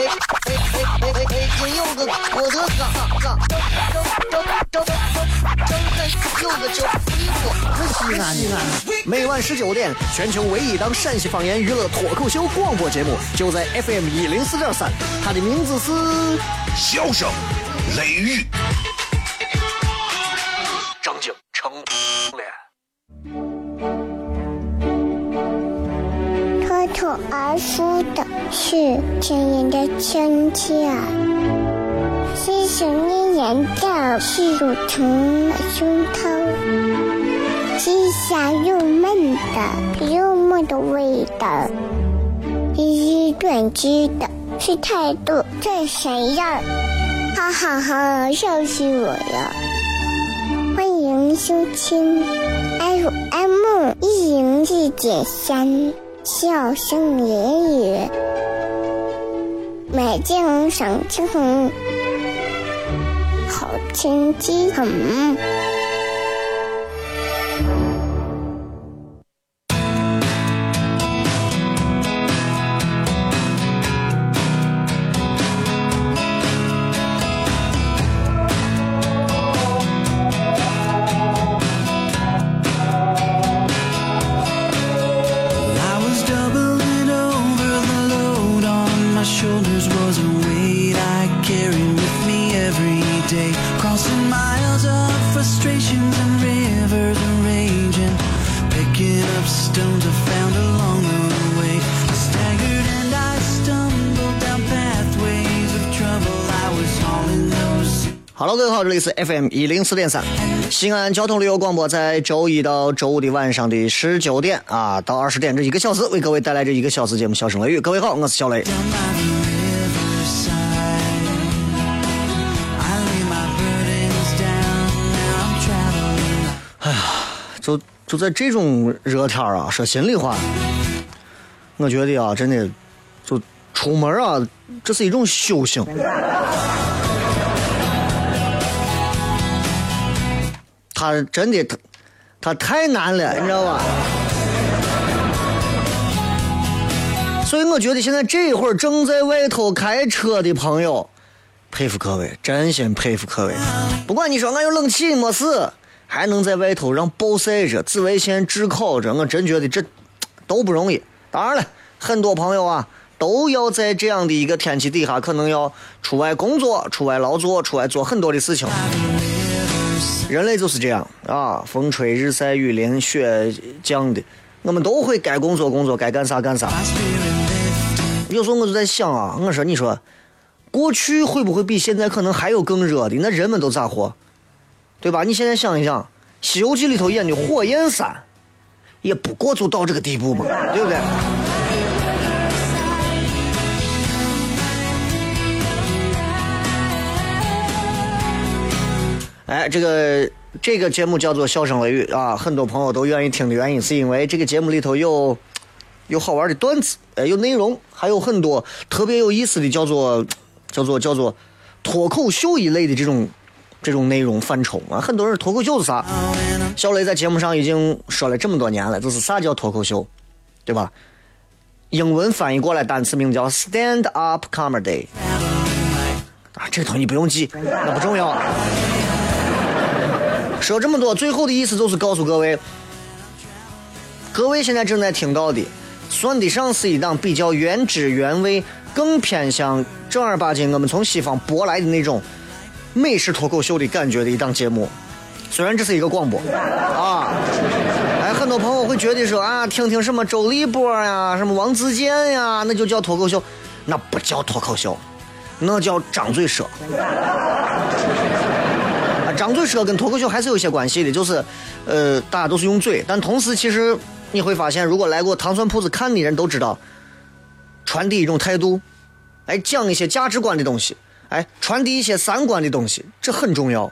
哎哎哎！北京有个郭德纲，张张张张张有个叫李波，是西安。每晚十九点，全球唯一档陕西方言娱乐脱口秀广播节目，就在 FM 一零四点三。它的名字是《笑声雷雨》。张景成脱口而出的是亲人的亲切，是想念人的是乳虫胸膛，是香又闷的幽默的味道，是短知的是态度这谁样？哈哈哈，笑死我了！欢迎收听 FM 一零四点三。笑声言语，美景赏晴，好天气很。里是 FM 一零四点三，西安交通旅游广播，在周一到周五的晚上的十九点啊到二十点这一个小时，为各位带来这一个小时节目《笑声雷雨》。各位好，我是小雷。哎呀，就就在这种热天啊，说心里话，我觉得啊，真的，就出门啊，这是一种修行。他真的，他他太难了，你知道吧？所以我觉得现在这会儿正在外头开车的朋友，佩服各位，真心佩服各位。不管你说俺有冷气没事，还能在外头让暴晒着、紫外线炙烤着，我真觉得这都不容易。当然了，很多朋友啊，都要在这样的一个天气底下，可能要出外工作、出外劳作、出外做很多的事情。人类就是这样啊，风吹日晒雨淋雪降的，我们都会该工作工作，该干啥干啥。有时候我就在想啊，我说你说，过去会不会比现在可能还有更热的？那人们都咋活？对吧？你现在想一想，《西游记》里头演的火焰山，也不过就到这个地步嘛，对不对？哎，这个这个节目叫做《笑声雷雨》啊，很多朋友都愿意听的原因，是因为这个节目里头有有好玩的段子，哎，有内容，还有很多特别有意思的，叫做叫做叫做脱口秀一类的这种这种内容范畴啊。很多人脱口秀是啥？小雷在节目上已经说了这么多年了，就是啥叫脱口秀，对吧？英文翻译过来单词名叫 stand up comedy 啊，这东西不用记，那不重要。说这么多，最后的意思就是告诉各位，各位现在正在听到的，算得上是一档比较原汁原味、更偏向正儿八经我们从西方舶来的那种美式脱口秀的感觉的一档节目。虽然这是一个广播啊，哎，很多朋友会觉得说啊，听听什么周立波呀、什么王自健呀，那就叫脱口秀，那不叫脱口秀，那叫张嘴说。张嘴说跟脱口秀还是有些关系的，就是，呃，大家都是用嘴，但同时其实你会发现，如果来过糖蒜铺子看的人都知道，传递一种态度，哎，讲一些价值观的东西，哎，传递一些三观的东西，这很重要。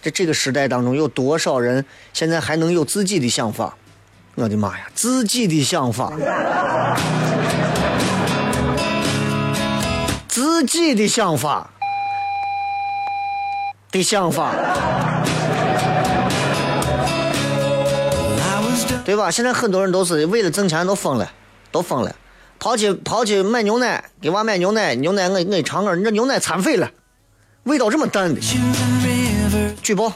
在这个时代当中，有多少人现在还能有自己的想法？我的妈呀，自己的想法，自己的想法的想法，对吧？现在很多人都是为了挣钱都疯了，都疯了，跑去跑去买牛奶，给娃买牛奶，牛奶我我一尝个，你这牛奶掺水了，味道这么淡的，举报，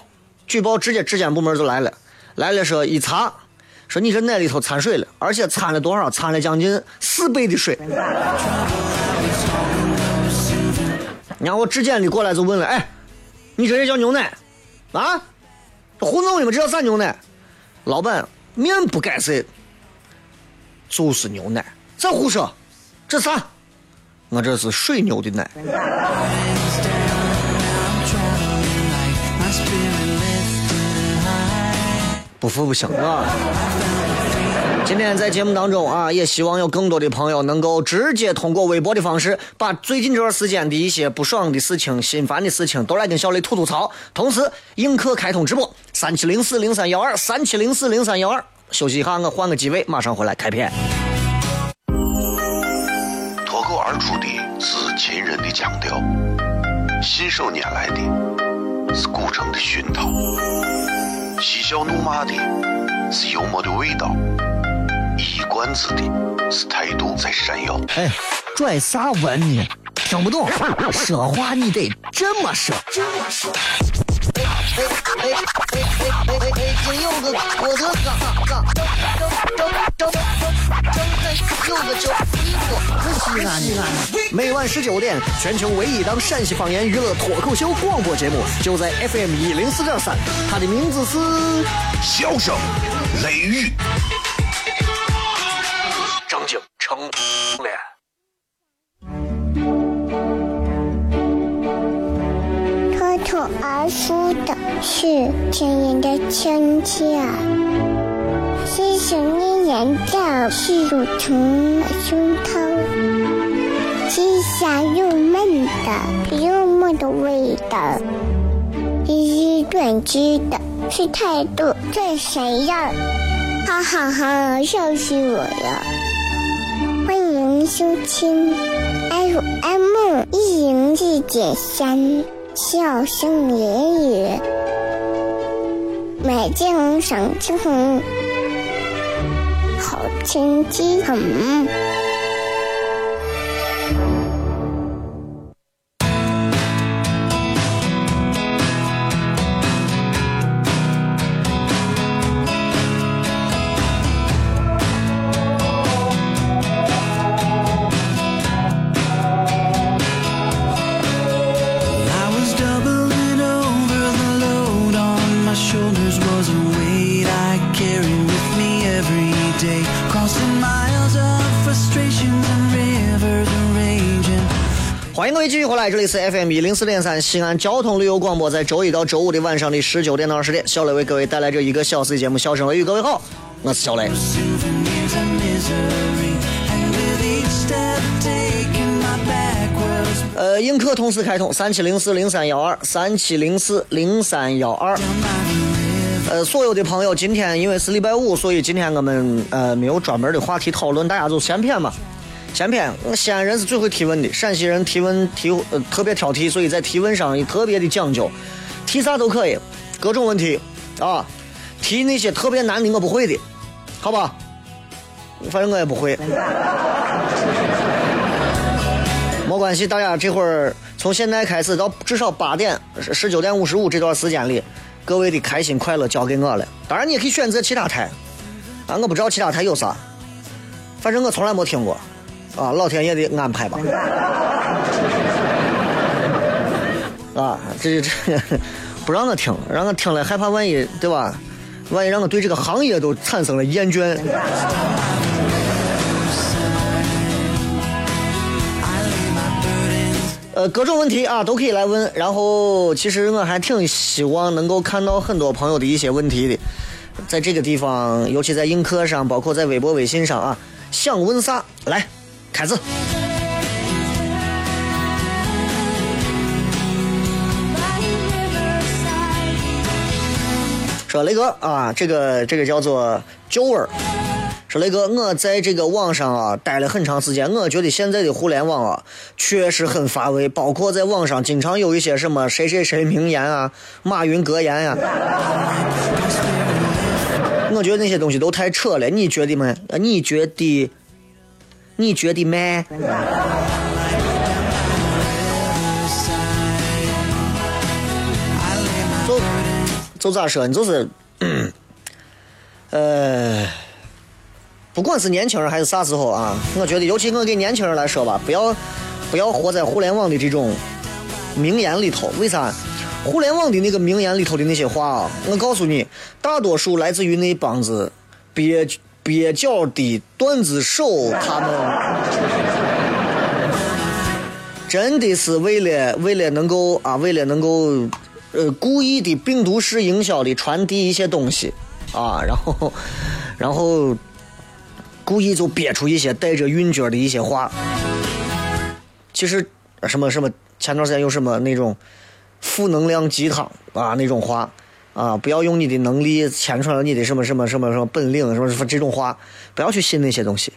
举报，直接质检部门就来了，来了说一查。说你这奶里头掺水了，而且掺了多少？掺了将近四倍的水。然后质检的过来就问了：“哎，你这也叫牛奶？啊？糊弄你们这叫啥牛奶？”老板面不改色，就是牛奶。再胡说，这啥？我这是水牛的奶。不服不行啊！今天在节目当中啊，也希望有更多的朋友能够直接通过微博的方式，把最近这段时间的一些不爽的事情、心烦的事情，都来跟小雷吐吐槽。同时，映客开通直播，三七零四零三幺二，三七零四零三幺二。休息一下，我换个机位，马上回来开片。脱口而出的是秦人的腔调，信手拈来的是古城的熏陶。嬉笑怒骂的是幽默的味道，一冠子的是态度在闪耀。哎，拽啥文呢？听不懂，说话你得这么说。这么说。哎哎哎哎哎哎哎！金柚子，我的嘎嘎，张张张张张张开柚子酒，衣服不西安西安。每晚十九点，全球唯一档陕西方言娱乐脱口秀广播节目，就在 FM 一零四点三，它的名字是《笑声雷雨》。张景成脸。脱口而出的是亲人的亲切，细声的言调是乳虫的胸膛，细香又闷的幽默的味道，一语断句的是态度这谁呀？哈哈哈，笑死我了！欢迎收听 FM 一零四点三。笑声言语，美景赏秋红，好天气很。来，这里是 FM 一零四点三西安交通旅游广播，在周一到周五的晚上的十九点到二十点，小雷为各位带来这一个小时的节目《笑声雷雨》。各位好，我是小雷。呃，映客同时开通三七零四零三幺二，三七零四零三幺二。呃，所有的朋友，今天因为是礼拜五，所以今天我们呃没有专门的话题讨论，大家就闲谝嘛。闲谝，西安人是最会提问的，陕西人提问提呃特别挑剔，所以在提问上也特别的讲究，提啥都可以，各种问题啊，提那些特别难的我不会的，好吧？反正我也不会，没关系，大家这会儿从现在开始到至少八点十九点五十五这段时间里，各位的开心快乐交给我了。当然你也可以选择其他台，啊，我不知道其他台有啥，反正我从来没听过。啊，老天爷的安排吧！啊，这这不让我听，让我听了害怕万一对吧？万一让我对这个行业都产生了厌倦。呃，各种问题啊都可以来问。然后，其实我还挺希望能够看到很多朋友的一些问题的，在这个地方，尤其在映客上，包括在微博、微信上啊，想问啥来。开始。说雷哥啊，这个这个叫做九儿。说雷哥，我在这个网上啊待了很长时间，我觉得现在的互联网啊确实很乏味，包括在网上经常有一些什么谁谁谁名言啊、马云格言呀、我觉得那些东西都太扯了，你觉得吗？你觉得？你觉得吗？就就咋说？你就是，呃，不管是年轻人还是啥时候啊，我觉得，尤其我给年轻人来说吧，不要不要活在互联网的这种名言里头。为啥？互联网的那个名言里头的那些话啊，我告诉你，大多数来自于那帮子蹩蹩脚的段子手，他们。真的是为了为了能够啊，为了能够呃故意的病毒式营销的传递一些东西。啊，然后然后故意就憋出一些带着韵脚的一些话。其实什么什么，前段时间有什么那种负能量鸡汤啊那种话。啊，不要用你的能力牵出来你的什么什么什么什么本领什么什么这种话，不要去信那些东西。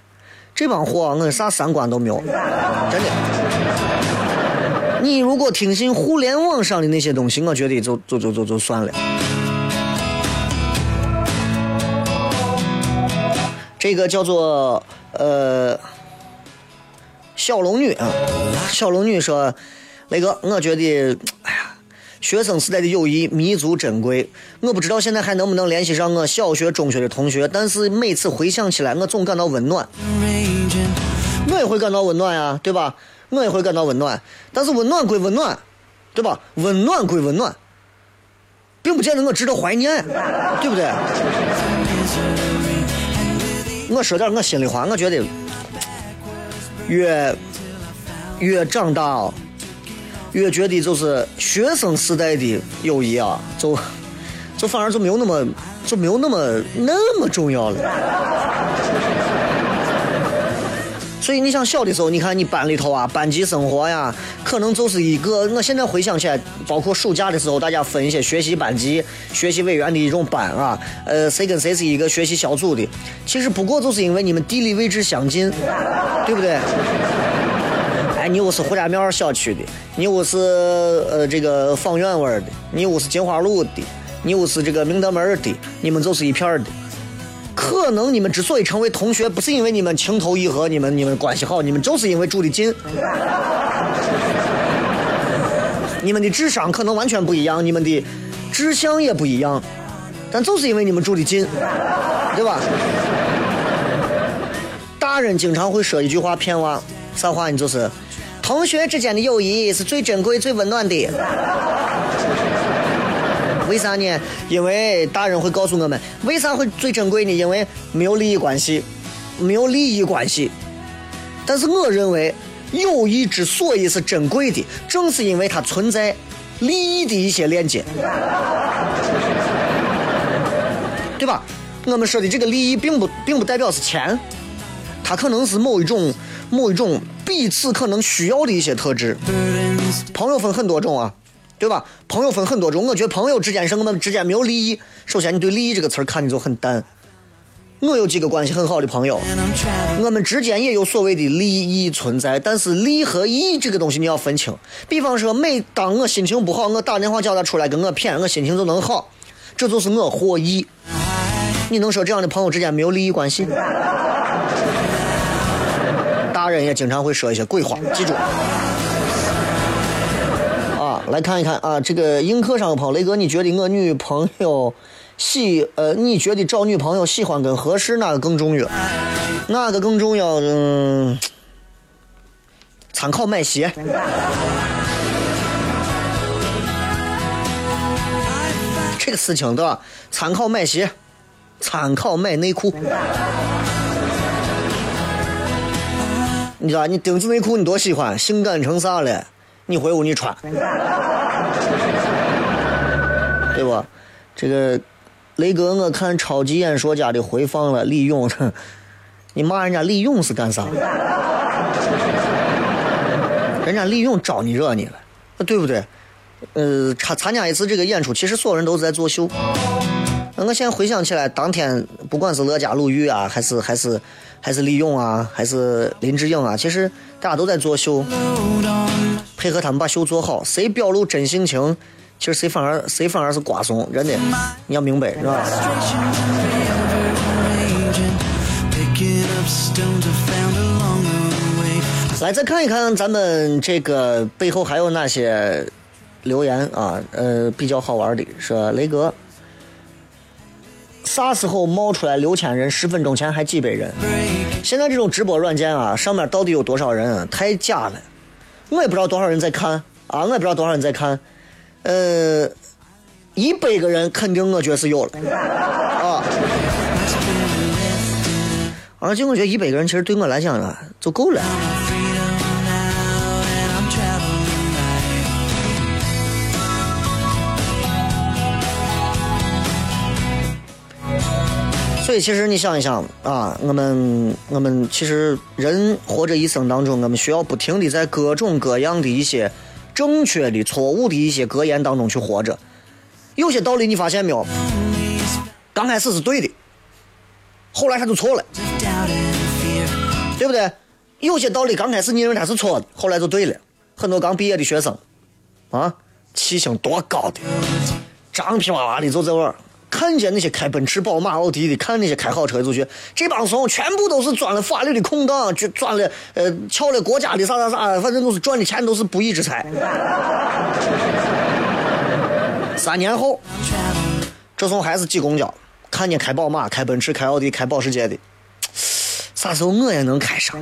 这帮货我啥三观都没有，真的。你如果听信互联网上的那些东西，我觉得就就就就就算了。这个叫做呃小龙女啊，小龙女说：“雷哥，我觉得，学生时代的友谊弥足珍贵。我不知道现在还能不能联系上我小学、中学的同学，但是每次回想起来，我总感到温暖。我也会感到温暖呀，对吧？我也会感到温暖，但是温暖归温暖，对吧？温暖归温暖，并不见得我值得怀念，对不对？我说点我心里话，我觉得越越长大，越觉得就是学生时代的友谊啊，就就反而就没有那么就没有那么那么重要了。所以你想小的时候，你看你班里头啊，班级生活呀，可能就是一个。我现在回想起来，包括暑假的时候，大家分一些学习班级、学习委员的一种班啊，呃，谁跟谁是一个学习小组的，其实不过就是因为你们地理位置相近，对不对？你屋是胡家庙小区的，你屋是呃这个方院湾的，你屋是金花路的，你屋是这个明德门的，你们就是一片的。可能你们之所以成为同学，不是因为你们情投意合，你们你们关系好，你们就是因为住的近。你们的智商可能完全不一样，你们的志向也不一样，但就是因为你们住的近，对吧？大人经常会说一句话骗娃，啥话呢？就是同学之间的友谊是最珍贵、最温暖的。为啥呢？因为大人会告诉我们，为啥会最珍贵呢？因为没有利益关系，没有利益关系。但是我认为，友谊之所以是珍贵的，正是因为它存在利益的一些链接，对吧？我们说的这个利益，并不并不代表是钱，它可能是某一种某一种彼此可能需要的一些特质。朋友分很多种啊。对吧？朋友分很多种，我觉得朋友之间是我们之间没有利益。首先，你对利益这个词儿看的就很淡。我有几个关系很好的朋友，我们之间也有所谓的利益存在，但是利和义这个东西你要分清。比方说，每当我心情不好，我打电话叫他出来跟我谝，我心情就能好，这就是我获益。你能说这样的朋友之间没有利益关系？大人也经常会说一些鬼话，记住啊。来看一看啊，这个映客上的朋友，雷哥，你觉得我女朋友喜呃，你觉得找女朋友喜欢跟合适哪个更重要？哪个更重要？嗯，参考买鞋。这个事情对吧？参考买鞋，参考买内裤。你知道你丁字内裤你多喜欢，性感成啥了？你回屋你穿，对不？这个雷哥，我看超级演说家的回放了李勇，你骂人家李勇是干啥？人家李勇招你惹你了，对不对？呃，参参加一次这个演出，其实所有人都是在作秀，那我现在回想起来，当天不管是乐嘉、鲁豫啊，还是还是还是李咏啊，还是林志颖啊，其实大家都在做秀，配合他们把秀做好，谁表露真性情，其实谁反而谁反而是瓜怂，真的，你要明白，是吧？来，再看一看咱们这个背后还有哪些留言啊？呃，比较好玩的是雷哥，啥时候冒出来六千人？十分钟前还几百人。现在这种直播软件啊，上面到底有多少人？太假了，我也不知道多少人在看啊，我也不知道多少人在看。呃，一百个人肯定我觉得是有了啊。而且我觉得一百个人其实对我来讲啊就够了。其实你想一想啊，我们我们其实人活着一生当中，我们需要不停的在各种各样的一些正确的、错误的一些格言当中去活着。有些道理你发现没有？刚开始是对的，后来他就错了，对不对？有些道理刚开始你认为它是错的，后来就对了。很多刚毕业的学生，啊，气性多高的，张皮哇哇的就在玩看见那些开奔驰、宝马、奥迪的，看那些开好车的就觉得这帮怂全部都是钻了法律的空档，就钻了呃撬了国家的啥啥啥，反正都是赚的钱都是不义之财。三年后，这怂还是挤公交，看见开宝马、开奔驰、开奥迪、开保时捷的，啥时候我也能开上？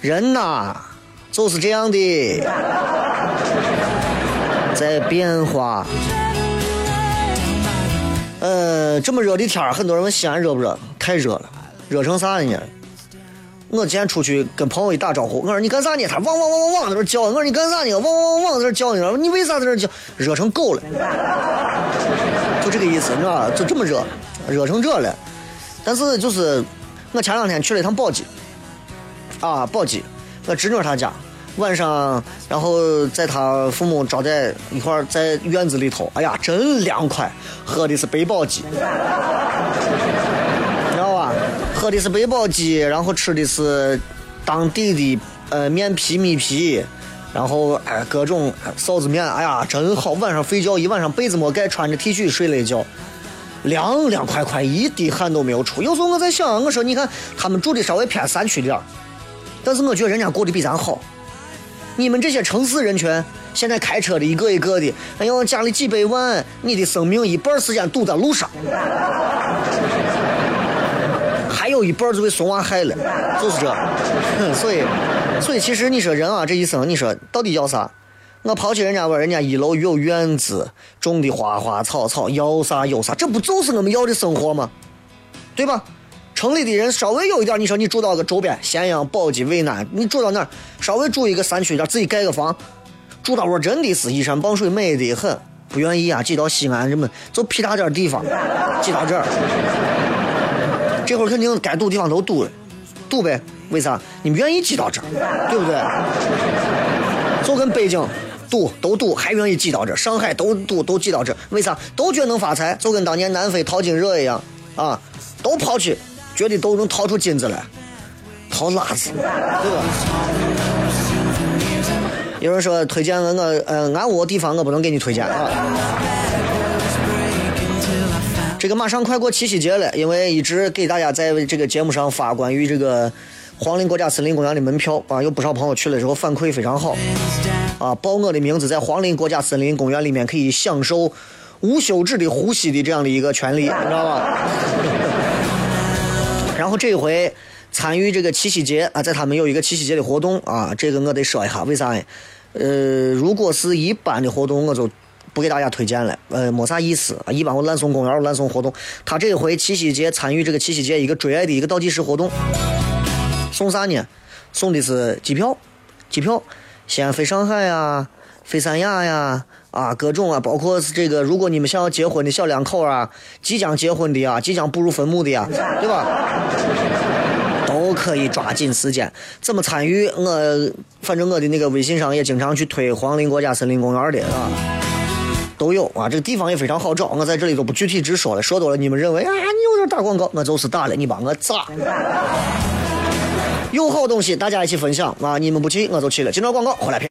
人呐，就是这样的，在变化。呃，这么热的天，很多人问西安热不热？太热了，热成啥了呢？我今天出去跟朋友一打招呼，我说你干啥呢？他汪汪汪汪汪在那叫，我说你干啥呢？汪汪汪汪在那儿叫呢？你为啥在那叫？热成狗了，就这个意思，你知道吧？就这么热，热成这了。但是就是我前两天去了一趟宝鸡，啊，宝鸡，我侄女她家，晚上，然后在他父母招待一块儿在院子里头，哎呀，真凉快，喝的是百宝鸡，知道吧？喝的是百宝鸡，然后吃的是当地的呃面皮米皮。然后哎，各种臊子面，哎呀，真好！晚上睡觉一晚上被子没盖，穿着 T 恤睡了一觉，凉凉快快，一滴汗都没有出。有时候我在想，我说你看他们住的稍微偏山区点儿，但是我觉得人家过得比咱好。你们这些城市人群，现在开车的一个一个的，哎呦，家里几百万，你的生命一半时间堵在路上，还有一半就被怂娃害了，就是这。所以，所以其实你说人啊，这一生你说到底要啥？我抛弃人家吧，人家一楼有院子，种的花花草草，要啥有啥，这不就是我们要的生活吗？对吧？城里的人稍微有一点，你说你住到个周边，咸阳、宝鸡、渭南，你住到那儿，稍微住一个山区点，自己盖个房，住到我真的是依山傍水，美得很。不愿意啊，挤到西安，这么就屁大点地方，挤到这儿，这会儿肯定该堵地方都堵了，堵呗。为啥？你们愿意挤到这儿，对不对？就跟北京堵都堵，还愿意挤到这儿；上海都堵都挤到这儿，为啥？都觉得能发财，就跟当年南非淘金热一样啊，都跑去，觉得都能掏出金子来，掏辣子，对吧？有人说推荐我，我呃，俺屋地方我不能给你推荐啊。这个马上快过七夕节了，因为一直给大家在这个节目上发关于这个黄陵国家森林公园的门票啊，有不少朋友去了之后反馈非常好啊，报我的名字在黄陵国家森林公园里面可以享受无休止的呼吸的这样的一个权利，你知道吧？然后这一回参与这个七夕节啊，在他们有一个七夕节的活动啊，这个我得说一下，为啥呢？呃，如果是一般的活动，我就不给大家推荐了，呃，没啥意思啊。一般我烂送公园有烂送活动，他这一回七夕节参与这个七夕节一个追爱的一个倒计时活动，送啥呢？送的是机票，机票，西安飞上海呀，飞三亚呀，啊，各种啊，包括是这个，如果你们想要结婚的小两口啊，即将结婚的啊，即将步入坟墓的呀，对吧？都可以抓紧时间。怎么参与？我反正我的那个微信上也经常去推黄陵国家森林公园的啊。都有啊，这个地方也非常好找，我在这里都不具体直说了，说多了你们认为啊你有点打广告，我就是打了，你把我咋？有好东西大家一起分享啊，你们不去我就去了，今朝广告回来片。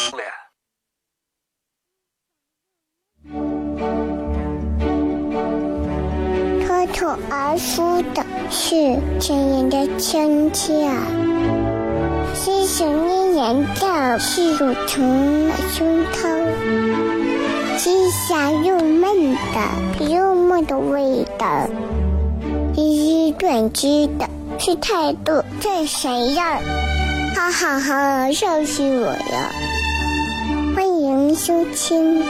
口而出的是亲人的亲切，是想念人的是乳虫的胸膛，是香又闷的幽默的味道，是短知的是态度这谁样？哈哈哈，笑死我了！欢迎收听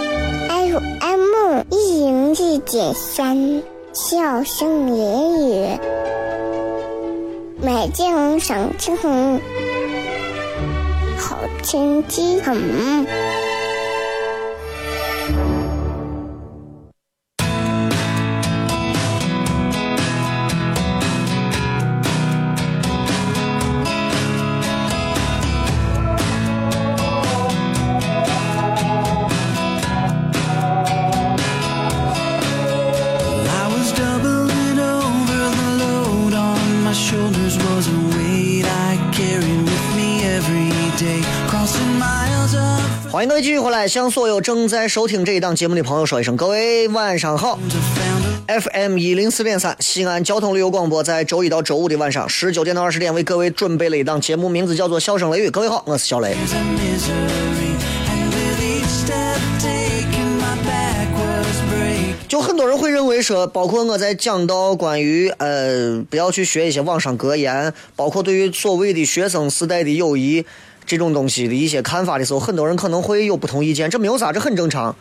FM 一零四点三。笑声言语，美景赏青红，好天气很。向所有正在收听这一档节目的朋友说一声，各位晚上好。FM 一零四点三，西安交通旅游广播，在周一到周五的晚上十九点到二十点，为各位准备了一档节目，名字叫做《笑声雷雨》。各位好，我是小雷。就很多人会认为说，包括我在讲到关于呃不要去学一些网上格言，包括对于所谓的学生时代的友谊这种东西的一些看法的时候，很多人可能会有不同意见，这没有啥，这很正常。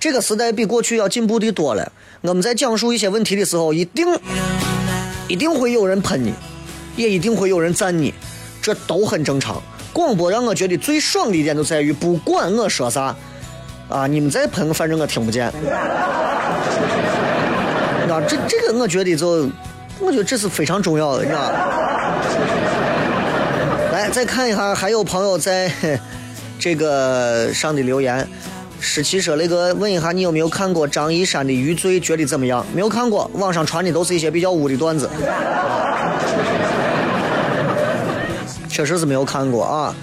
这个时代比过去要进步的多了。我们在讲述一些问题的时候，一定一定会有人喷你，也一定会有人赞你，这都很正常。广播让我觉得最爽的一点就在于，不管我说啥，啊，你们再喷，反正我听不见。啊这这个，我觉得就，我觉得这是非常重要的，你知道吧？来，再看一下，还有朋友在 这个上的留言。十七说雷哥，问一下你有没有看过张一山的《余罪》，觉得怎么样？没有看过，网上传的都是一些比较污的段子，确实是没有看过啊。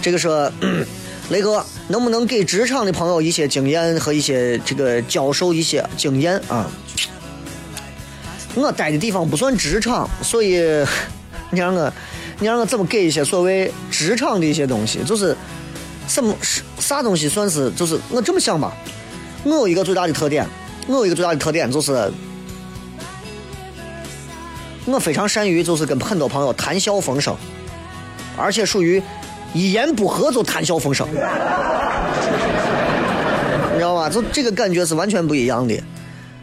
这个说，雷哥能不能给职场的朋友一些经验和一些这个教授一些经验啊？我待的地方不算职场，所以 你让我，你让我怎么给一些所谓职场的一些东西？就是什么是啥东西算是？就是我这么想吧，我有一个最大的特点，我有一个最大的特点就是，我非常善于就是跟很多朋友谈笑风生，而且属于一言不合就谈笑风生，你知道吧？就这个感觉是完全不一样的。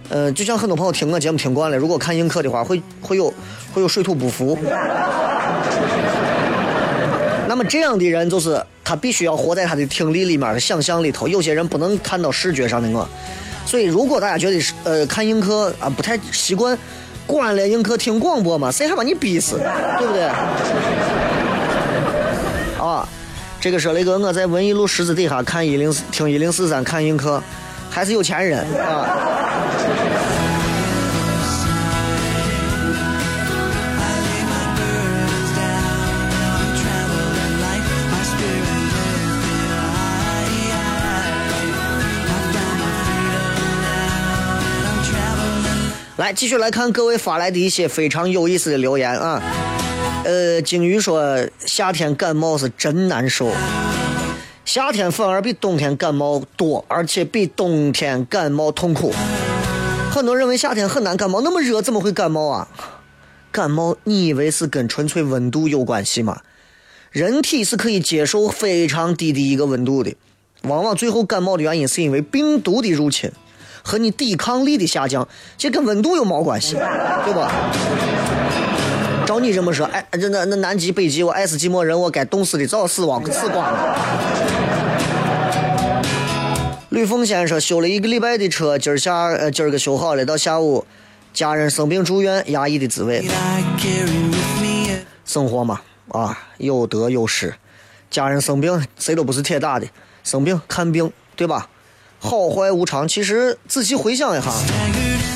呃，就像很多朋友听我节目听惯了，如果看映客的话，会会有会有水土不服。那么这样的人就是他必须要活在他的听力里面的想象里头。有些人不能看到视觉上的我，所以如果大家觉得是呃看映客啊不太习惯，关了映客听广播嘛，谁还把你逼死，对不对？啊，这个说那个我在文艺路十字底下看一零四听一零四三看映客，还是有钱人啊。来，继续来看各位发来的一些非常有意思的留言啊。呃，鲸鱼说夏天感冒是真难受。夏天反而比冬天感冒多，而且比冬天感冒痛苦。很多人认为夏天很难感冒，那么热怎么会感冒啊？感冒你以为是跟纯粹温度有关系吗？人体是可以接受非常低的一个温度的，往往最后感冒的原因是因为病毒的入侵和你抵抗力的下降，这跟温度有毛关系，对吧？照你这么说，哎，这那那南极、北极，我爱斯基摩人，我该冻死的早死亡死光了。吕凤先生修了一个礼拜的车，今儿下呃今儿个修好了，到下午家人生病住院，压抑的滋味。生活嘛，啊，有得有失。家人生病，谁都不是铁打的，生病看病，对吧？好坏无常。其实仔细回想一下，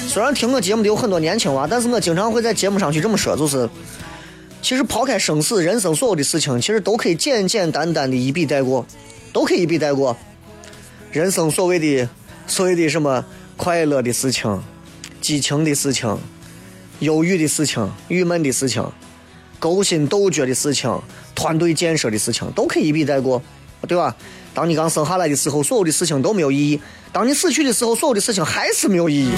虽然听我节目的有很多年轻娃，但是我经常会在节目上去这么说，就是，其实抛开生死，人生所有的事情，其实都可以简简单单的一笔带过，都可以一笔带过。人生所谓的所谓的什么快乐的事情、激情的事情、忧郁的事情、郁闷的事情。勾心斗角的事情、团队建设的事情，都可以一笔带过，对吧？当你刚生下来的时候，所有的事情都没有意义；当你死去的时候，所有的事情还是没有意义。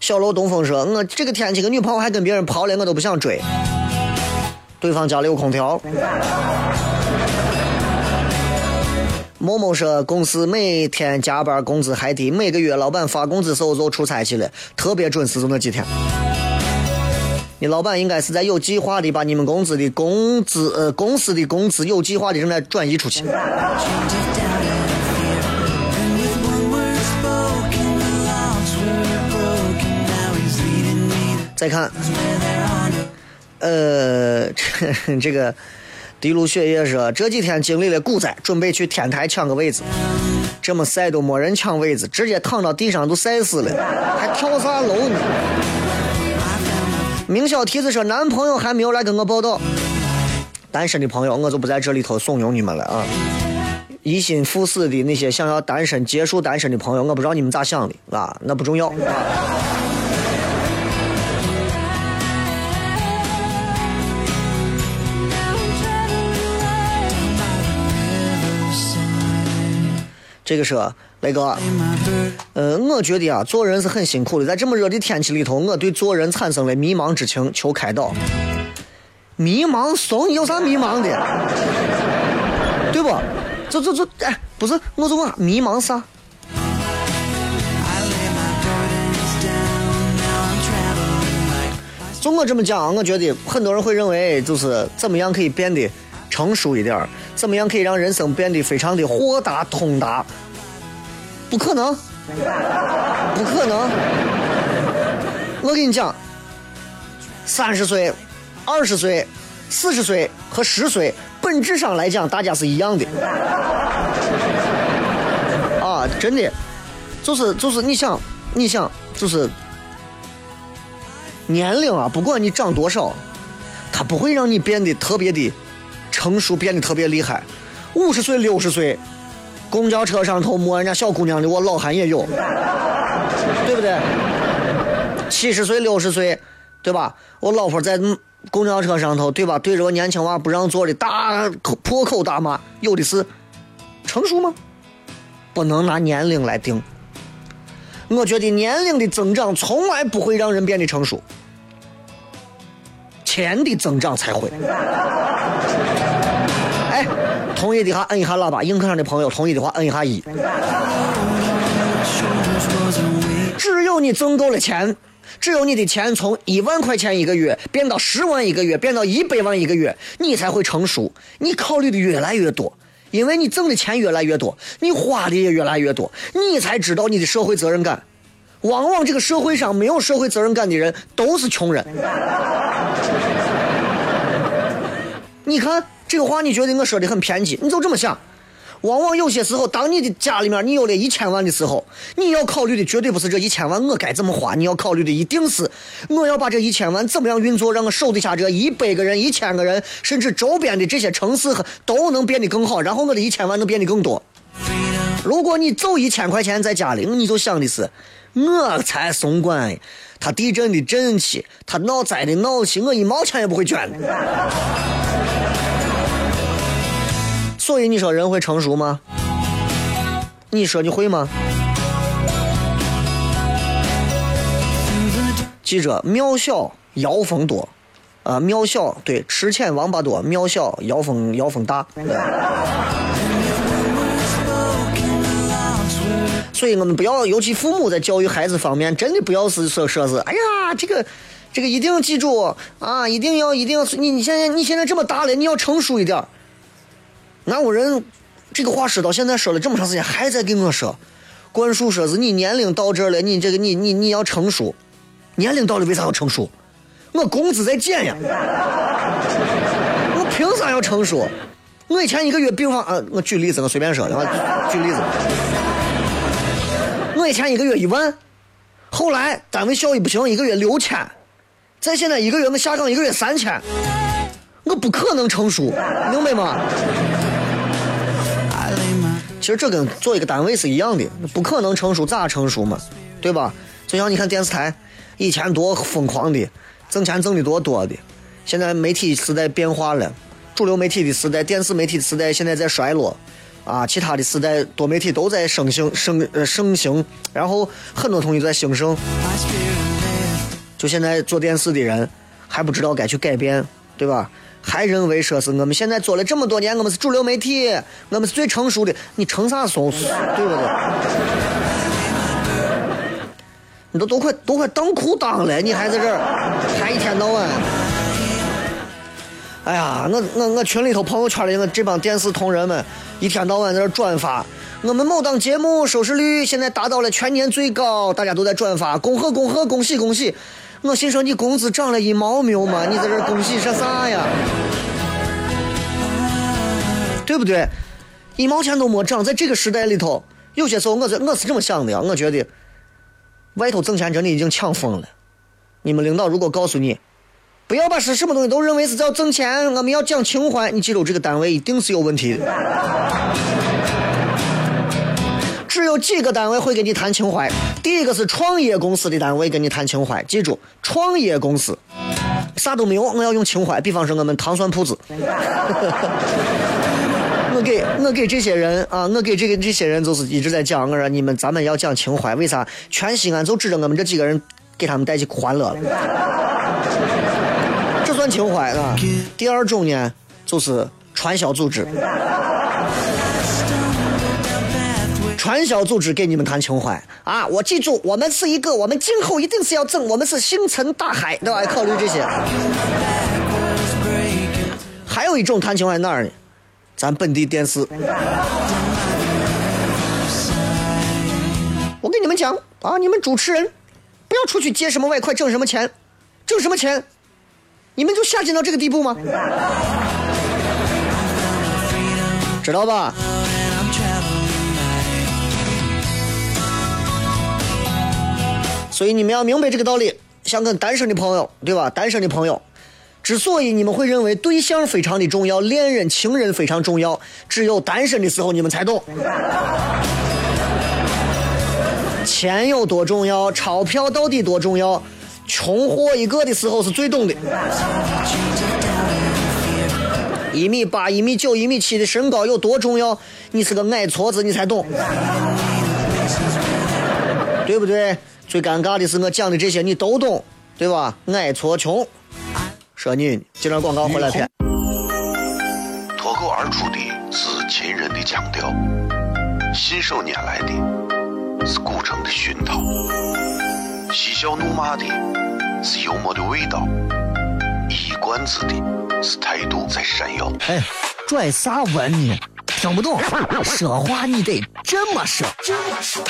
小楼东风说：“我这个天气，个女朋友还跟别人跑了，我都不想追。对方家里有空调。”某某说，公司每天加班，工资还低，每个月老板发工资时候就出差去了，特别准时，就那几天。老板应该是在有计划的把你们工资的工资呃公司的工资有计划的正在转移出去。再看，呃，这这个滴露血液说这几天经历了股灾，准备去天台抢个位置，这么晒都没人抢位置，直接躺到地上都晒死了，还跳啥楼呢？明小蹄子说男朋友还没有来跟我报道，单身的朋友我就不在这里头怂恿你们了啊。一心赴死的那些想要单身结束单身的朋友，我不知道你们咋想的啊，那不重要啊。这个说雷哥，呃，我觉得啊，做人是很辛苦的，在这么热的天气里头，我对做人产生了迷茫之情，求开导。迷茫怂，有啥迷茫的？对不？这这这，哎，不是，我就问迷茫啥？I lay my burdens down. Now I'm traveling like 就我这么讲，我觉得很多人会认为，就是怎么样可以变得成熟一点儿，怎么样可以让人生变得非常的豁达通达？不可能，不可能。我跟你讲，三十岁、二十岁、四十岁和十岁，本质上来讲，大家是一样的。啊，真的，就是就是，你想，你想，就是年龄啊，不管你长多少，它不会让你变得特别的成熟，变得特别厉害。五十岁、六十岁，公交车上头摸人家小姑娘的，我老汉也有，对不对？七十岁、六十岁，对吧？我老婆在公交车上头，对吧？对着我年轻娃不让座的大口破口大骂，有的是成熟吗？不能拿年龄来定。我觉得年龄的增长从来不会让人变得成熟，钱的增长才会。同意的话摁一下喇叭，硬客上的朋友同意的话摁一下一。只有你挣够了钱，只有你的钱从一万块钱一个月变到十万一个月，变到一百万一个月，你才会成熟。你考虑的越来越多，因为你挣的钱越来越多，你花的也越来越多，你才知道你的社会责任感。往往这个社会上没有社会责任感的人都是穷人。你看这个话，你觉得我说的很偏激？你就这么想。往往有些时候，当你的家里面你有了一千万的时候，你要考虑的绝对不是这一千万我该怎么花，你要考虑的一定是我要把这一千万怎么样运作，让我手底下这一百个人、一千个人，甚至周边的这些城市和都能变得更好，然后我的一千万能变得更多。如果你走一千块钱在家里，你就想的是我才松管，他地震的震起，他闹灾的闹起，我一毛钱也不会捐。所以你说人会成熟吗？你说你会吗？记着，庙小妖风多，啊，庙小对，池浅王八多，庙小妖风妖风大。所以我们不要，尤其父母在教育孩子方面，真的不要是说说是，哎呀，这个这个一定记住啊，一定要一定要，你你现在你现在这么大了，你要成熟一点。哪有人这个话说到现在说了这么长时间，还在给我说，灌输说是你年龄到这儿了，你这个你你你要成熟，年龄到了为啥要成熟？我工资在减呀，我凭啥要成熟？我以前一个月病房，呃，我举例子，我随便说的，我举例子。我以前一个月一万，后来单位效益不行，一个月六千，再现在一个月我下岗一个月三千，我不可能成熟，明白吗？其实这跟做一个单位是一样的，不可能成熟，咋成熟嘛？对吧？就像你看电视台，以前多疯狂的，挣钱挣的多多的，现在媒体时代变化了，主流媒体的时代，电视媒体的时代现在在衰落，啊，其他的时代多媒体都在盛行盛呃盛行，然后很多东西在兴盛。就现在做电视的人还不知道该去改变，对吧？还认为说是我们现在做了这么多年，我们是主流媒体，我们是最成熟的，你成啥怂，对不对？你都都快都快当裤裆了，你还在这儿还一天到晚。哎呀，我我我群里头朋友圈里我这帮电视同仁们，一天到晚在这转发，我们某档节目收视率现在达到了全年最高，大家都在转发，恭贺恭贺，恭喜恭喜！我心说你工资涨了一毛没有嘛？你在这恭喜啥啥呀？对不对？一毛钱都没涨，在这个时代里头，有些时候我这我是这么想的呀，我觉得外头挣钱真的已经抢疯了。你们领导如果告诉你，不要把是什么东西都认为是要挣钱，我们要讲情怀，你记住这个单位一定是有问题的。只有几个单位会跟你谈情怀，第一个是创业公司的单位跟你谈情怀，记住，创业公司啥都没有，我要用情怀。比方说我们糖蒜铺子，我给我给这些人啊，我给这个这些人就是一直在讲，我说你们咱们要讲情怀，为啥？全西安就指着我们这几个人给他们带去欢乐了，这算情怀啊。第二种呢，就是传销组织。传销组织给你们谈情怀啊！我记住，我们是一个，我们今后一定是要挣，我们是星辰大海，对吧？考虑这些。还有一种谈情怀哪儿呢？咱本地电视。我跟你们讲啊，你们主持人不要出去接什么外快，挣什么钱，挣什么钱，你们就下贱到这个地步吗？知道吧？所以你们要明白这个道理，像跟单身的朋友，对吧？单身的朋友，之所以你们会认为对象非常的重要，恋人、情人非常重要，只有单身的时候你们才懂。钱有多重要，钞票到底多重要，穷货一个的时候是最懂的。一米八、一米九、一米七的身高有多重要，你是个矮矬子，你才懂，对不对？最尴尬的是，我讲的这些你都懂，对吧？矮矬穷，说你接着广告回来片。脱口而出的是秦人的腔调，信手拈来的是古城的熏陶，嬉笑怒骂的是幽默的味道，一冠子的是态度在闪耀。哎，拽啥文呢？听不懂，说话你得这么说。这么说。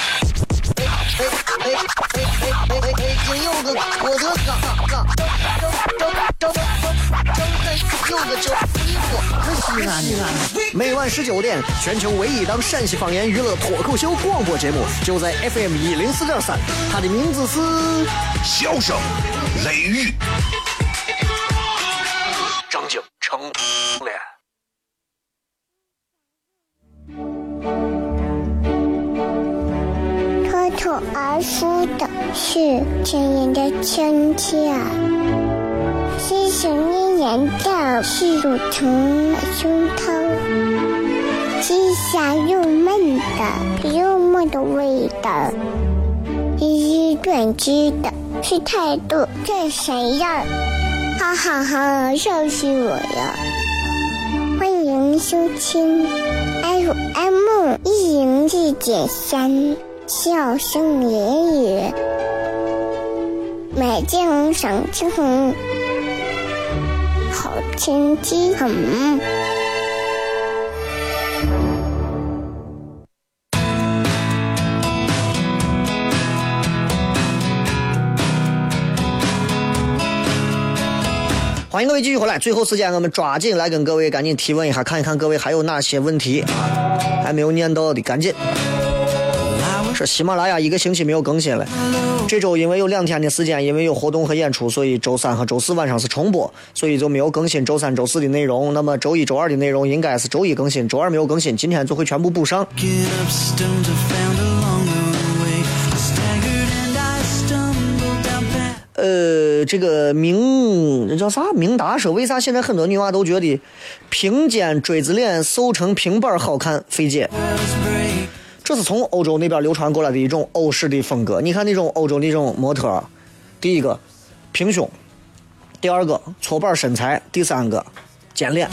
每晚十九点，全球唯一档陕西方言娱乐脱口秀广播节目，就在 FM 一零四点三，它的名字是《笑声雷雨》。是亲人的亲切，是想念人的是乳虫的胸膛。是香又闷的，又闷的味道。一一断知的是态度，这谁呀？哈哈哈，笑死我了！欢迎收听 FM 一零四点三，笑声言语，美景赏之红，好天气很。欢迎各位继续回来，最后时间我们抓紧来跟各位赶紧提问一下，看一看各位还有哪些问题啊还没有念到的，赶紧。说喜马拉雅一个星期没有更新了，这周因为有两天的时间，因为有活动和演出，所以周三和周四晚上是重播，所以就没有更新周三、周四的内容。那么周一周二的内容应该是周一更新，周二没有更新，今天就会全部补上。呃，这个明这叫啥？明达说，为啥现在很多女娃都觉得平肩锥子脸瘦成平板儿好看费解？这是从欧洲那边流传过来的一种欧式的风格。你看那种欧洲那种模特，第一个平胸，第二个搓板身材，第三个尖脸。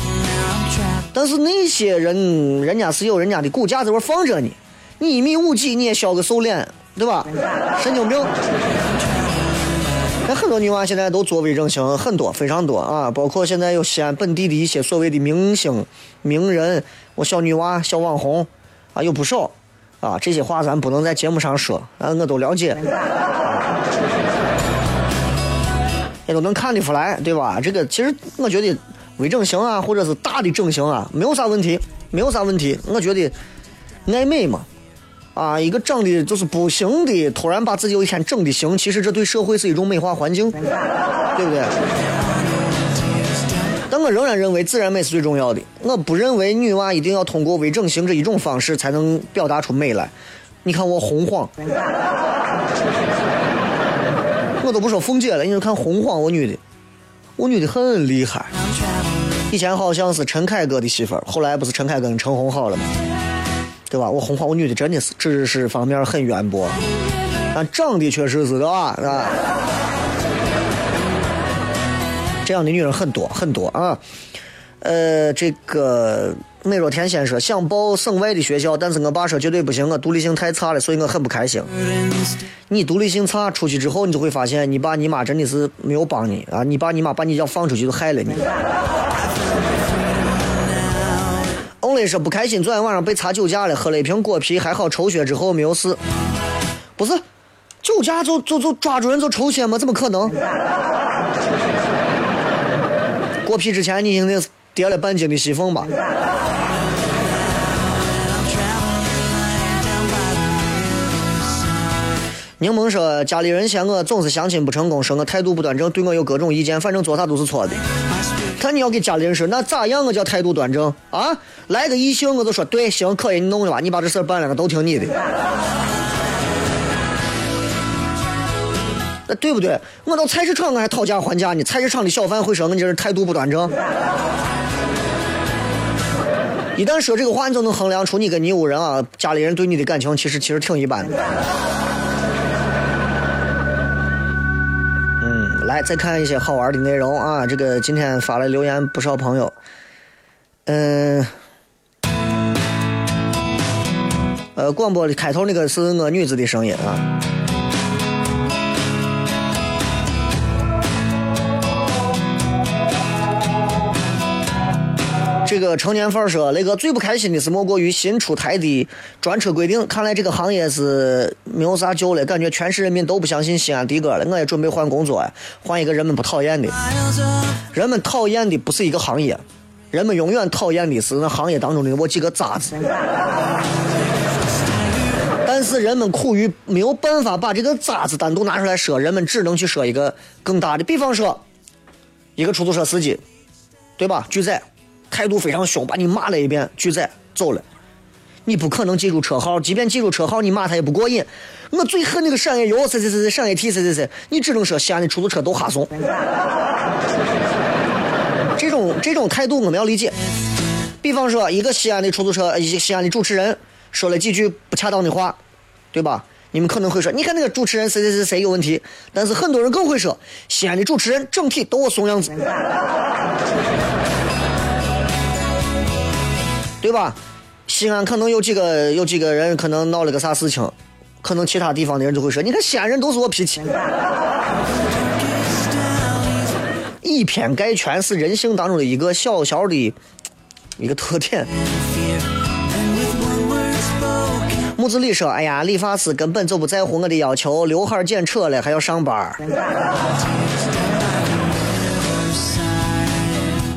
但是那些人，人家是有人家的骨架在那放着呢。你一米五几，你也削个瘦脸，对吧？神经病。那很多女娃现在都做微整形，很多非常多啊，包括现在有西安本地的一些所谓的明星、名人，我小女娃、小网红啊，有不少啊。这些话咱不能在节目上说，啊，我都了解，也都能看得出来，对吧？这个其实我觉得微整形啊，或者是大的整形啊，没有啥问题，没有啥问题。我觉得爱美嘛，啊，一个长得就是不行的，突然把自己有一天整的行，其实这对社会是一种美化环境，对不对？但我仍然认为自然美是最重要的。我不认为女娃一定要通过微整形这一种方式才能表达出美来。你看我洪晃，我都不说凤姐了，你就看洪晃，我女的，我女的很厉害。以前好像是陈凯歌的媳妇儿，后来不是陈凯歌跟陈红好了吗？对吧？我洪晃我女的真的是知识方面很渊博，但长得确实是的啊，啊。这样的女人很多很多啊。呃，这个美若天仙说想报省外的学校，但是我爸说绝对不行，我独立性太差了，所以我很不开心。你独立性差，出去之后你就会发现，你爸你妈真的是没有帮你啊！你爸你妈把你要放出去就害了你。Only 说不开心，昨天晚上被查酒驾了，喝了一瓶果啤，还好抽血之后没有事。不是，酒驾就就就抓住人就抽血吗？怎么可能？剥皮之前你一定是叠了半斤的西凤吧？柠檬说：“家里人嫌我总是相亲不成功，说我态度不端正，对我有各种意见，反正做啥都是错的。看你要给家里人说，那咋样？我叫态度端正啊？来个异性，我就说对，行，可以，你弄的吧，你把这事办了，都听你的。对不对？我到菜市场我还讨价还价呢，菜市场的小贩会说我这人态度不端正。一旦说这个话，你就能衡量出你跟你屋人啊，家里人对你的感情其实其实挺一般的。嗯，来再看一些好玩的内容啊，这个今天发了留言不少朋友，嗯。呃，广播的开头那个是我女子的声音啊。这个成年范儿说，那个最不开心的是莫过于新出台的专车规定，看来这个行业是没有啥救了，感觉全市人民都不相信西安的哥了。我也准备换工作，换一个人们不讨厌的。人们讨厌的不是一个行业，人们永远讨厌的是那行业当中的我几个渣子。但是人们苦于没有办法把这个渣子单独拿出来说，人们只能去说一个更大的。比方说，一个出租车司机，对吧？拒载。态度非常凶，把你骂了一遍，拒载走了。你不可能记住车号，即便记住车号，你骂他也不过瘾。我最恨那个陕 A 油，谁谁谁谁陕 A T 谁谁谁，你只能说西安的出租车都哈怂。这 种这种态度我们要理解。比方说，一个西安的出租车，一个西安的主持人说了几句不恰当的话，对吧？你们可能会说，你看那个主持人谁谁谁谁有问题，但是很多人更会说，西安的主持人整体都我怂样子，对吧？西安可能有几个有几个人可能闹了个啥事情，可能其他地方的人就会说，你看西安人都是我脾气。以偏概全是人性当中的一个小小的一个特点。木子李说：“哎呀，理发师根本就不在乎我的要求，刘海剪扯了还要上班。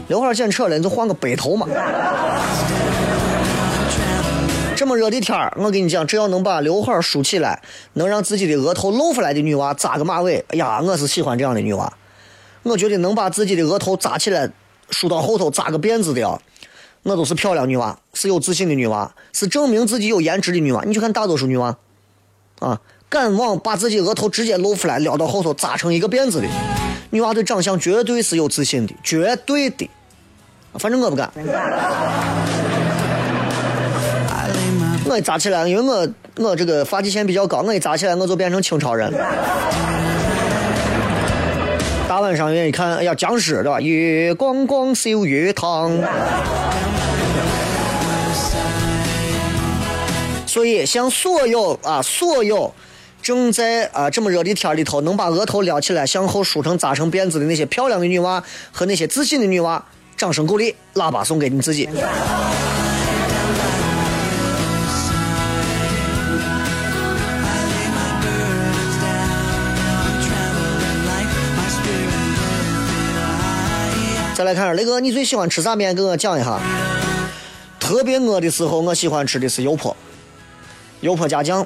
刘海剪扯了，你就换个背头嘛。这么热的天儿，我跟你讲，只要能把刘海梳起来，能让自己的额头露出来的女娃扎个马尾，哎呀，我是喜欢这样的女娃。我觉得能把自己的额头扎起来，梳到后头扎个辫子的啊，那都是漂亮女娃，是有自信的女娃，是证明自己有颜值的女娃。你去看大多数女娃，啊，敢往把自己额头直接露出来，撩到后头扎成一个辫子的女娃，对长相绝对是有自信的，绝对的。反正我不敢，我一扎起来，因为我我这个发际线比较高，我一扎起来我就变成清朝人。大晚上愿意看，哎呀，僵尸对吧？月光光绣月堂。所以，向所有啊，所有正在啊这么热的天里头，能把额头撩起来，向后梳成扎成辫子的那些漂亮的女娃和那些自信的女娃，掌声鼓励，喇叭送给你自己。再来看雷哥，你最喜欢吃啥面？给我讲一下。特别饿的时候，我喜欢吃的是油泼，油泼加酱。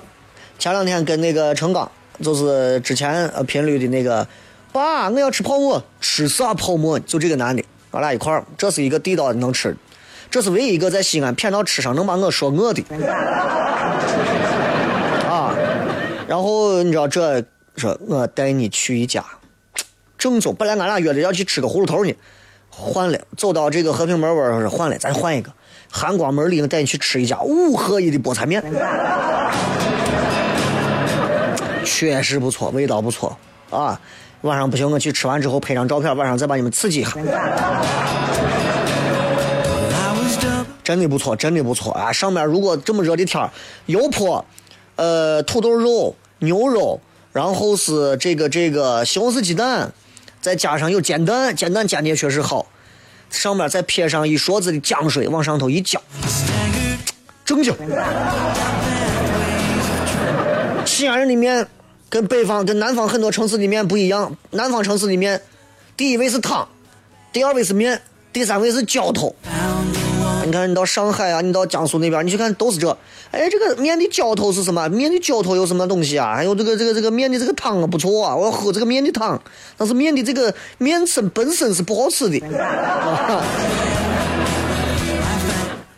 前两天跟那个程刚，就是之前呃频率的那个，爸，我要吃泡馍，吃啥泡馍？就这个男的，俺俩一块儿，这是一个地道的能吃，这是唯一一个在西安偏到吃上能把我说饿的。啊，然后你知道这说，我带你去一家正宗，本来俺俩约着要去吃个葫芦头呢。换了，走到这个和平门外儿换了，咱换一个。汉光门里，我带你去吃一家五合一的菠菜面，确实不错，味道不错啊。晚上不行，我去吃完之后拍张照片，晚上再把你们刺激一下。真的不错，真的不错啊！上面如果这么热的天儿，油泼，呃，土豆肉、牛肉，然后是这个这个西红柿鸡蛋。再加上有煎蛋，煎蛋煎的确实好，上面再撇上一勺子的浆水，往上头一浇，正经。西安人的面跟北方、跟南方很多城市的面不一样，南方城市的面，第一位是汤，第二位是面，第三位是浇头。你看，你到上海啊，你到江苏那边，你去看都是这。哎，这个面的浇头是什么？面的浇头有什么东西啊？还有这个这个这个面的这个汤啊，不错啊，我要喝这个面的汤。但是面的这个面身本身是不好吃的。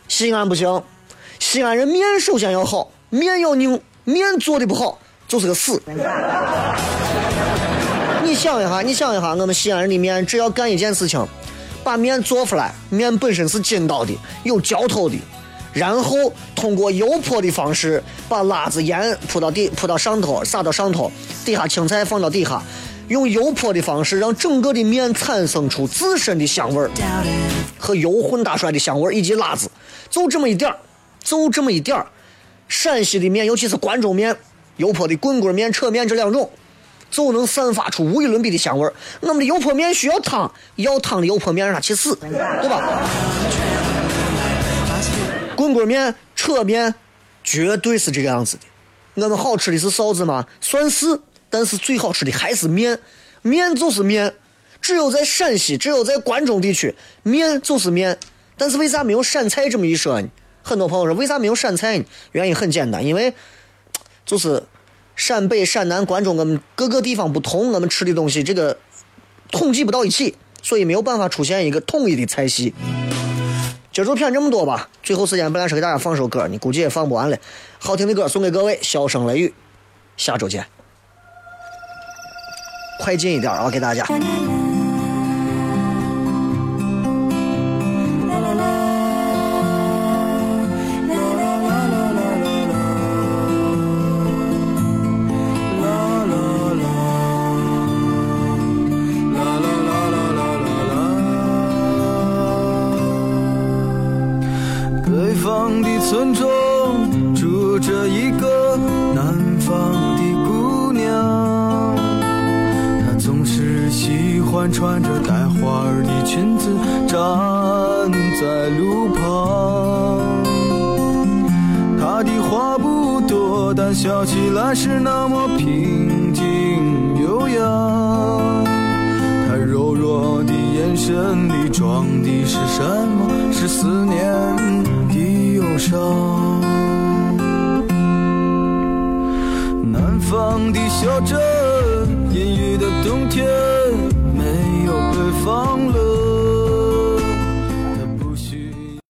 西安不行，西安人面首先要好，面要硬，面做的不好就是个死。你想一下，你想一下，我们西安人的面只要干一件事情。把面做出来，面本身是筋道的，有嚼头的，然后通过油泼的方式，把辣子盐铺到底，铺到上头，撒到上头，底下青菜放到底下，用油泼的方式让整个的面产生出自身的香味儿和油混搭出来的香味儿以及辣子，就这么一点儿，就这么一点儿。陕西的面，尤其是关中面，油泼的棍棍面、扯面这两种。就能散发出无与伦比的香味儿。我们的油泼面需要汤，要汤的油泼面让它去死，对吧？棍棍面、扯面，绝对是这个样子的。我们好吃的是臊子吗？算是，但是最好吃的还是面。面就是面，只有在陕西，只有在关中地区，面就是面。但是为啥没有陕菜这么一说呢？很多朋友说为啥没有陕菜呢？原因很简单，因为就是。陕北、陕南、关中，我们各个地方不同，我们吃的东西这个统计不到一起，所以没有办法出现一个统一的菜系。今儿就骗这么多吧。最后时间本来是给大家放首歌，你估计也放不完了。好听的歌送给各位，笑声雷雨，下周见。快进一点啊，给大家。